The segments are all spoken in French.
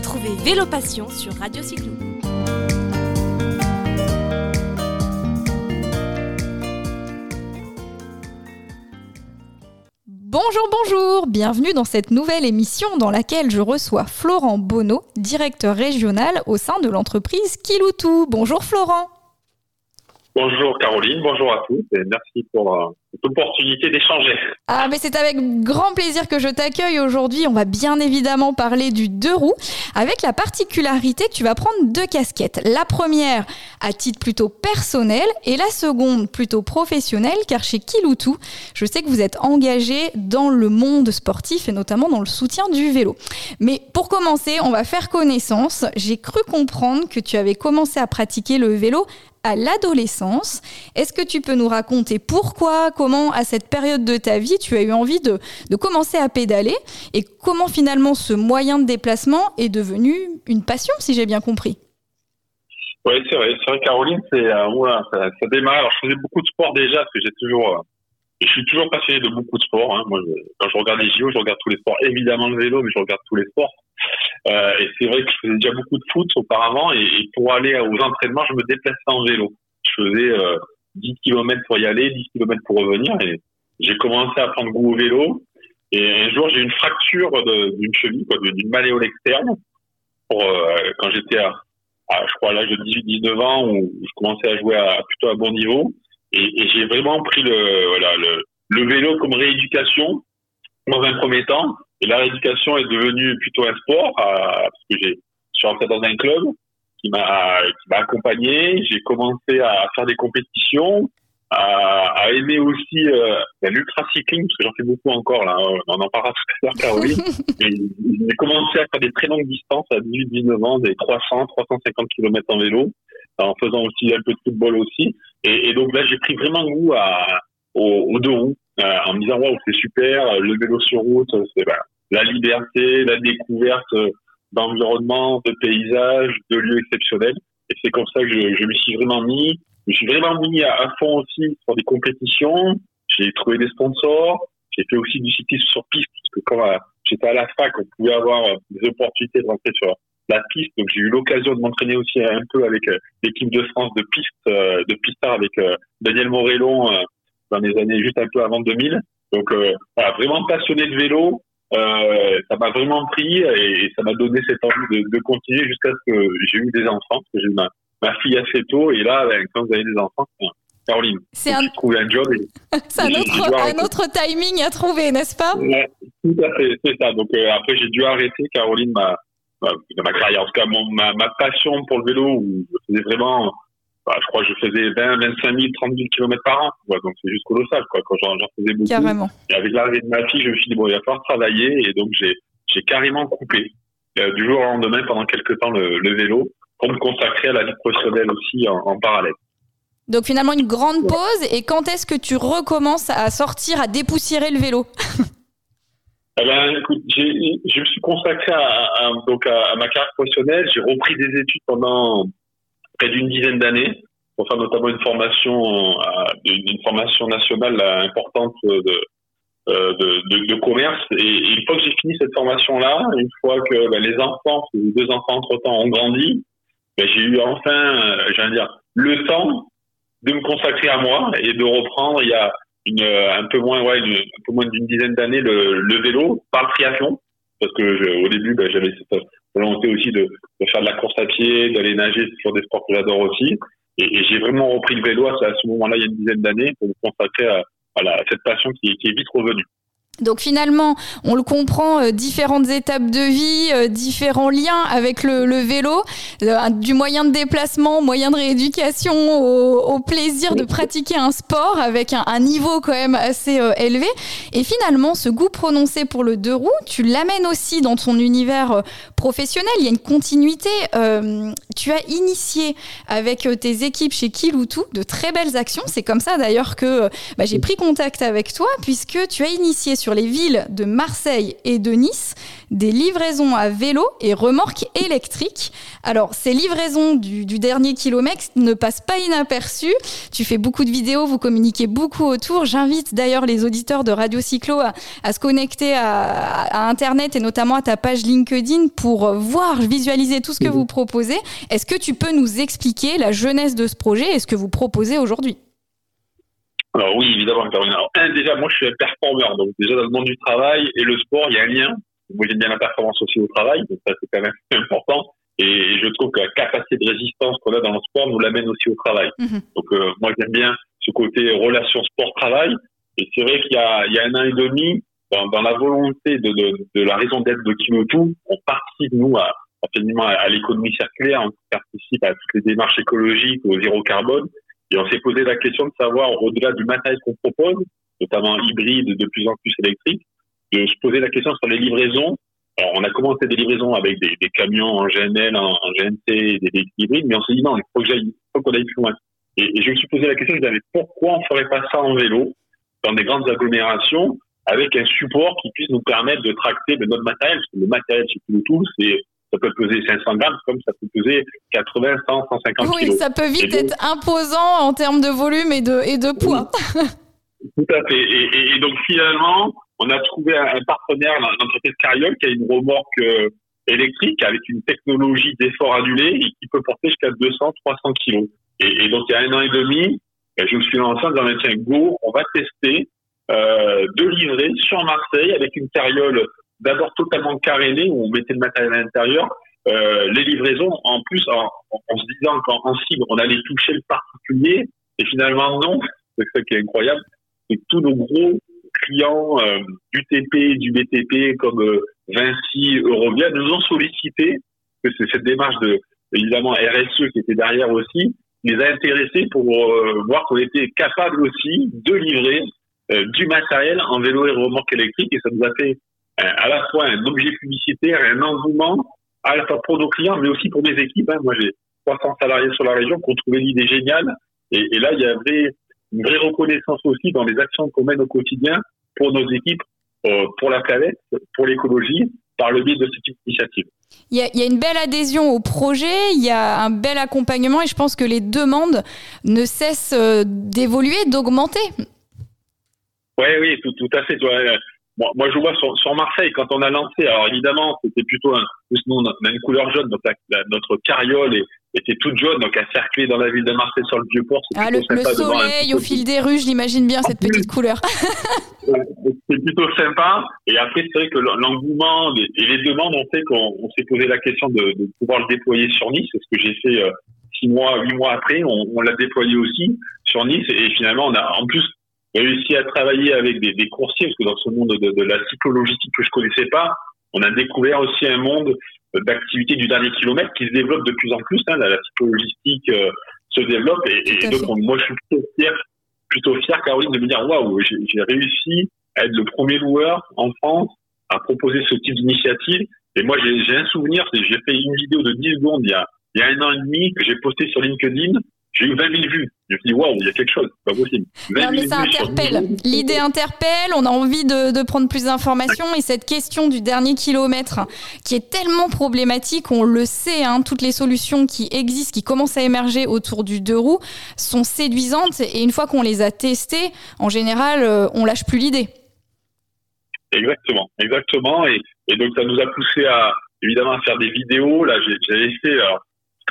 Retrouvez Vélo Passion sur Radio Cyclo. Bonjour, bonjour, bienvenue dans cette nouvelle émission dans laquelle je reçois Florent Bonneau, directeur régional au sein de l'entreprise Kiloutou. Bonjour Florent. Bonjour Caroline, bonjour à tous et merci pour euh, l'opportunité d'échanger. Ah mais c'est avec grand plaisir que je t'accueille aujourd'hui. On va bien évidemment parler du deux roues avec la particularité que tu vas prendre deux casquettes. La première à titre plutôt personnel et la seconde plutôt professionnelle car chez Kiloutou, je sais que vous êtes engagé dans le monde sportif et notamment dans le soutien du vélo. Mais pour commencer, on va faire connaissance. J'ai cru comprendre que tu avais commencé à pratiquer le vélo à l'adolescence. Est-ce que tu peux nous raconter pourquoi, comment, à cette période de ta vie, tu as eu envie de, commencer à pédaler et comment finalement ce moyen de déplacement est devenu une passion, si j'ai bien compris? Oui, c'est vrai. C'est vrai, Caroline, euh, ça, démarre. Alors, je faisais beaucoup de sport déjà parce que j'ai toujours. Euh, je suis toujours passionné de beaucoup de sports. Hein. Moi, quand je regarde les JO, je regarde tous les sports. Évidemment le vélo, mais je regarde tous les sports. Euh, et c'est vrai que je faisais déjà beaucoup de foot auparavant et, pour aller aux entraînements, je me déplaçais en vélo. Je faisais 10 km pour y aller, 10 km pour revenir et j'ai commencé à prendre goût au vélo. Et un jour, j'ai eu une fracture d'une cheville, d'une malléole externe. Euh, quand j'étais à, je crois, l'âge de 18-19 ans, où je commençais à jouer à, plutôt à bon niveau. Et, j'ai vraiment pris le, vélo comme rééducation dans un premier temps. Et la rééducation est devenue plutôt un sport, parce que j'ai, je suis rentré dans un club qui m'a, qui m'a accompagné. J'ai commencé à faire des compétitions, à, à aimer aussi euh, l'ultra-cycling, parce que j'en fais beaucoup encore, là. On en parlera tout à l'heure, Caroline. j'ai commencé à faire des très longues distances à 18-19 ans, des 300, 350 km en vélo, en faisant aussi un peu de football aussi. Et, et donc là, j'ai pris vraiment goût à, aux, deux roues, euh, en me disant, waouh, c'est super, le vélo sur route, c'est, bah, la liberté, la découverte d'environnement, de paysages, de lieux exceptionnels. Et c'est comme ça que je, je me suis vraiment mis. Je me suis vraiment mis à, fond aussi sur des compétitions. J'ai trouvé des sponsors. J'ai fait aussi du cyclisme sur piste parce que quand euh, j'étais à la fac, on pouvait avoir euh, des opportunités de rentrer sur la piste. Donc j'ai eu l'occasion de m'entraîner aussi un peu avec euh, l'équipe de France de piste, de pistard avec Daniel Morellon dans les années juste un peu avant 2000. Donc voilà, vraiment passionné de vélo, euh, ça m'a vraiment pris et ça m'a donné cette envie de, de continuer jusqu'à ce que j'ai eu des enfants, parce que j'ai eu ma, ma, fille assez tôt et là, ben, quand vous avez des enfants, Caroline, c'est un... un job. c'est un, autre, un autre timing à trouver, n'est-ce pas? Ouais, Tout à fait, c'est ça. Donc euh, après, j'ai dû arrêter, Caroline, ma, ma, ma carrière, en tout cas mon, ma, ma passion pour le vélo, où je faisais vraiment bah, je crois que je faisais 20, 25 000, 30 000 km par an. donc c'est juste colossal, quoi, quand j'en faisais beaucoup. Carrément. Et avec l'arrivée de ma fille, je me suis dit, bon, il va falloir travailler. Et donc, j'ai carrément coupé, euh, du jour au lendemain, pendant quelques temps, le, le, vélo, pour me consacrer à la vie professionnelle aussi en, en parallèle. Donc finalement, une grande pause. Et quand est-ce que tu recommences à sortir, à dépoussiérer le vélo? Eh ben, écoute, je me suis consacré à, à donc à, à ma carrière professionnelle. J'ai repris des études pendant près d'une dizaine d'années pour faire notamment une formation, euh, une formation nationale importante de, euh, commerce. Et, une fois que j'ai fini cette formation-là, une fois que ben, les enfants, les deux enfants entre-temps ont grandi, ben, j'ai eu enfin, euh, j'allais dire, le temps de me consacrer à moi et de reprendre il y a une, un peu moins, ouais, un peu moins d'une dizaine d'années le, vélo par triathlon. Parce que au début, ben, j'avais cette volonté aussi de, de, faire de la course à pied, d'aller nager, c'est toujours des sports que j'adore aussi. Et, et j'ai vraiment repris le vélo à ce moment-là, il y a une dizaine d'années, pour me consacrer à, à, cette passion qui, qui est vite revenue. Donc finalement, on le comprend, euh, différentes étapes de vie, euh, différents liens avec le, le vélo, euh, du moyen de déplacement, moyen de rééducation, au, au plaisir de pratiquer un sport avec un, un niveau quand même assez élevé. Et finalement, ce goût prononcé pour le deux roues, tu l'amènes aussi dans ton univers professionnel. Il y a une continuité. tu as initié avec tes équipes chez Kiloutou de très belles actions. C'est comme ça d'ailleurs que bah, j'ai pris contact avec toi puisque tu as initié sur les villes de Marseille et de Nice des livraisons à vélo et remorques électriques. Alors, ces livraisons du, dernier kilomètre ne passent pas inaperçues. Tu fais beaucoup de vidéos, vous communiquez beaucoup autour. J'invite d'ailleurs les auditeurs de Radio Cyclo à, se connecter à, Internet et notamment à ta page LinkedIn pour pour voir, visualiser tout ce que vous proposez. Est-ce que tu peux nous expliquer la jeunesse de ce projet et ce que vous proposez aujourd'hui? Alors oui, évidemment. Alors, un, déjà, moi, je suis un performeur. Donc, déjà, dans le monde du travail et le sport, il y a un lien. Moi, j'aime bien la performance aussi au travail. Donc, ça, c'est quand même important. Et je trouve que la capacité de résistance qu'on a dans le sport nous l'amène aussi au travail. Mhm. Donc, euh, moi, j'aime bien ce côté relation sport-travail. Et c'est vrai qu'il y a, il y a un an et demi, dans, dans la volonté de, de, de la raison d'être de Kimotu, on participe, nous, à, à, à l'économie circulaire, on participe à toutes les démarches écologiques, au zéro carbone. Et on s'est posé la question de savoir, au-delà du matériel qu'on propose, notamment hybride, de plus en plus électrique, de se poser la question sur les livraisons. Alors, on a commencé des livraisons avec des, camions en GNL, en, GNC, des véhicules hybrides, mais on s'est dit non, il faut qu'on aille plus loin. Et, je me suis posé la question, je disais, pourquoi on ferait pas ça en vélo, dans des grandes agglomérations, avec un support qui puisse nous permettre de tracter de notre matériel, parce que le matériel chez Bluetooth, c'est ça peut peser 500 grammes comme ça peut peser 80, 100, 150 oui, Oui, ça peut vite être imposant en termes de volume et de, et de poids. Tout à fait. Et, et, donc finalement, on a trouvé un, partenaire, l'entreprise Cariole, qui a une remorque euh, électrique avec une technologie d'effort annulé et qui peut porter jusqu'à 200, 300 kilos. Et, et, donc il y a un an et demi, ben, je me suis lancé en disant, tiens, go, on va tester euh, de livrer sur Marseille avec une carriole d'abord totalement carénée où on mettait le matériel à l'intérieur. Euh, les livraisons, en plus, en, en, se disant qu'en cible, on allait toucher le particulier, et finalement non, c'est ça qui est incroyable, que tous nos gros clients euh, du TP, du BTP, comme euh, Vinci, Eurovia, nous ont sollicité, que c'est cette démarche de, évidemment, RSE qui était derrière aussi, les a intéressés pour euh, voir qu'on était capable aussi de livrer euh, du matériel en vélo et remorque électrique, et ça nous a fait à la fois un objet publicitaire et un engouement, à la fois pour nos clients, mais aussi pour mes équipes. Hein. Moi, j'ai 300 salariés sur la région qui ont trouvé l'idée géniale. Et, et, là, il y avait une vraie reconnaissance aussi dans les actions qu'on mène au quotidien pour nos équipes, euh, pour la planète, pour l'écologie, par le biais de cette initiative. Il y, a, il y, a, une belle adhésion au projet, il y a un bel accompagnement et je pense que les demandes ne cessent euh, d'évoluer, d'augmenter. Oui, oui, tout, tout à fait. Moi, moi, je vois sur, sur, Marseille, quand on a lancé, alors évidemment, c'était plutôt un, nous, on a une couleur jaune, donc notre carriole est, était toute jaune, donc à circuler dans la ville de Marseille sur le vieux port. Ah, le, le soleil au fil des rues, je l'imagine bien, cette petite couleur. c'est plutôt sympa. Et après, c'est vrai que l'engouement et les demandes ont fait qu'on s'est posé la question de, de, pouvoir le déployer sur Nice. C'est ce que j'ai fait euh, six mois, huit mois après. On, on l'a déployé aussi sur Nice. Et finalement, on a en plus réussi à travailler avec des, des coursiers, parce que dans ce monde de, de la cyclogistique que je connaissais pas, on a découvert aussi un monde d'activité du dernier kilomètre qui se développe de plus en plus. Hein, la, la psychologistique euh, se développe et, et donc moi je suis plutôt fier, plutôt fier Caroline de me dire waouh j'ai réussi à être le premier loueur en France à proposer ce type d'initiative. Et moi j'ai un souvenir, c'est j'ai fait une vidéo de 10 secondes il y a, il y a un an et demi que j'ai posté sur LinkedIn j'ai eu 20 000 vues. Je me suis dit, waouh, il y a quelque chose, pas possible. Non, mais ça interpelle. L'idée interpelle, on a envie de, de prendre plus d'informations et cette question du dernier kilomètre qui est tellement problématique, on le sait, hein, toutes les solutions qui existent, qui commencent à émerger autour du deux roues sont séduisantes et une fois qu'on les a testées, en général, euh, on lâche plus l'idée. Exactement, exactement. Et, et, donc ça nous a poussé à évidemment à faire des vidéos. Là, j'ai fait alors,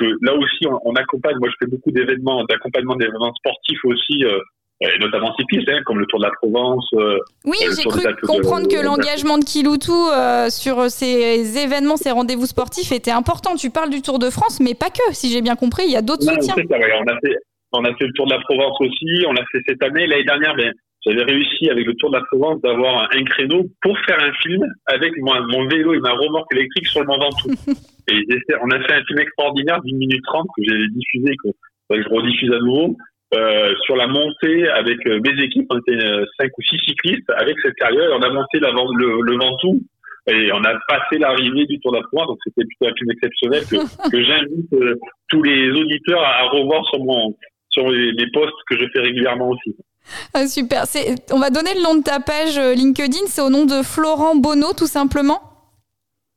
que là aussi, on, accompagne. Moi, je fais beaucoup d'événements, d'accompagnement d'événements sportifs aussi. Euh, et notamment cyclistes, hein, comme le Tour de la Provence. Euh, oui, j'ai cru comprendre que l'engagement de Kiloutou euh, sur ces événements, ces rendez-vous sportifs était important. Tu parles du Tour de France, mais pas que, si j'ai bien compris, il y a d'autres soutiens. on, a fait, on a fait le Tour de la Provence aussi, on l'a fait cette année. L'année dernière, ben, j'avais réussi avec le Tour de la Provence d'avoir un, créneau pour faire un film avec moi, mon vélo et ma remorque électrique sur le Mont Ventoux. Et on a fait un film extraordinaire d'une minute trente que j'ai diffusé, que, je rediffuse à nouveau, euh, sur la montée avec euh, mes équipes. On était euh, cinq ou six cyclistes avec cette carrière. On a monté la, le, le Ventoux et on a passé l'arrivée du Tour de la France. Donc c'était plutôt un film exceptionnel que, que j'invite euh, tous les auditeurs à, revoir sur mon sur les, les posts que je fais régulièrement aussi. Ah, super. On va donner le nom de ta page LinkedIn. C'est au nom de Florent Bonneau, tout simplement?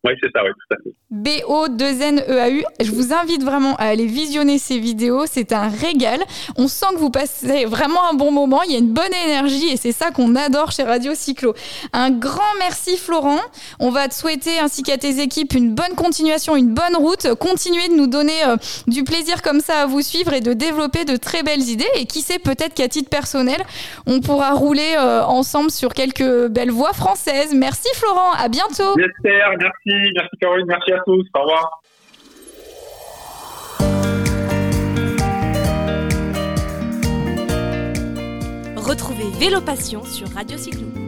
Oui, c'est ça, oui, tout à fait. B-O-2-N-E-A-U. Je vous invite vraiment à aller visionner ces vidéos. C'est un régal. On sent que vous passez vraiment un bon moment. Il y a une bonne énergie et c'est ça qu'on adore chez Radio Cyclo. Un grand merci, Florent. On va te souhaiter, ainsi qu'à tes équipes, une bonne continuation, une bonne route. Continuez de nous donner euh, du plaisir comme ça à vous suivre et de développer de très belles idées. Et qui sait, peut-être qu'à titre personnel, on pourra rouler euh, ensemble sur quelques belles voies françaises. Merci, Florent. À bientôt. Merci. Merci, Caroline. Merci à tous. Au revoir. Retrouvez Vélo Passion sur Radio Cyclo.